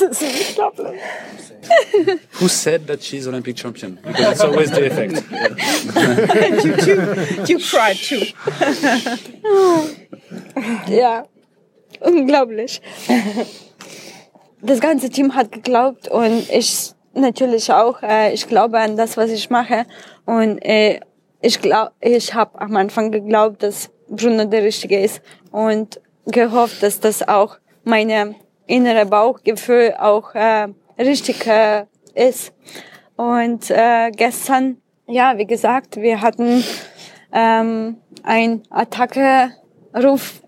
Das ist unglaublich. Who said that she's Olympic champion? Because it's always the effect. you, too, you cried too. ja, unglaublich. Das ganze Team hat geglaubt und ich natürlich auch. Äh, ich glaube an das, was ich mache. Und äh, ich glaube, ich habe am Anfang geglaubt, dass Bruno der Richtige ist und gehofft, dass das auch meine innere Bauchgefühl auch äh, richtig äh, ist. Und äh, gestern, ja, wie gesagt, wir hatten ähm, ein Attacke-Ruf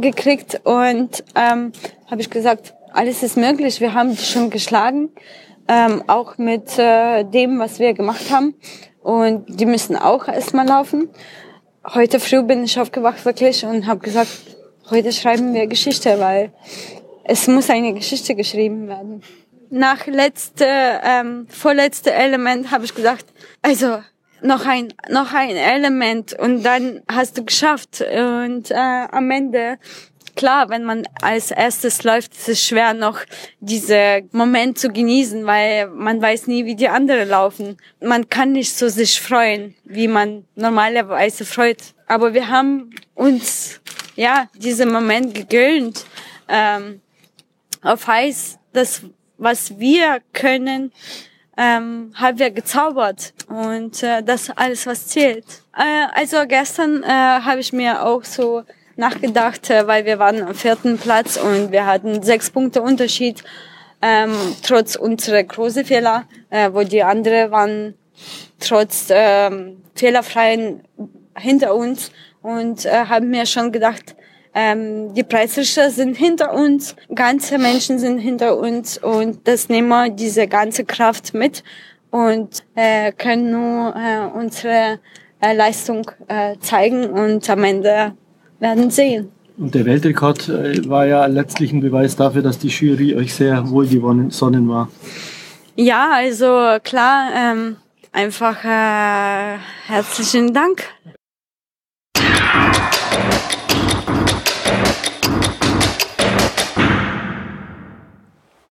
gekriegt und ähm, habe ich gesagt, alles ist möglich. Wir haben die schon geschlagen, ähm, auch mit äh, dem, was wir gemacht haben. Und die müssen auch erstmal laufen. Heute früh bin ich aufgewacht wirklich und habe gesagt, heute schreiben wir Geschichte, weil es muss eine Geschichte geschrieben werden. Nach letzte, ähm, vorletzte Element habe ich gesagt, also noch ein noch ein Element und dann hast du geschafft und äh, am Ende klar, wenn man als erstes läuft, ist es schwer noch diese Moment zu genießen, weil man weiß nie, wie die anderen laufen. Man kann nicht so sich freuen, wie man normalerweise freut. Aber wir haben uns ja diesen Moment gegönnt. Ähm, auf heiß, das was wir können, ähm, haben wir gezaubert und äh, das alles was zählt. Äh, also gestern äh, habe ich mir auch so nachgedacht, äh, weil wir waren am vierten Platz und wir hatten sechs Punkte Unterschied, ähm, trotz unserer großen Fehler, äh, wo die anderen waren trotz ähm, fehlerfreien hinter uns und äh, haben mir schon gedacht, ähm, die Preisrichter sind hinter uns, ganze Menschen sind hinter uns und das nehmen wir diese ganze Kraft mit und äh, können nur äh, unsere äh, Leistung äh, zeigen und am Ende werden sehen. Und der Weltrekord äh, war ja letztlich ein Beweis dafür, dass die Jury euch sehr wohlgesonnen war. Ja, also klar, ähm, einfach äh, herzlichen Dank.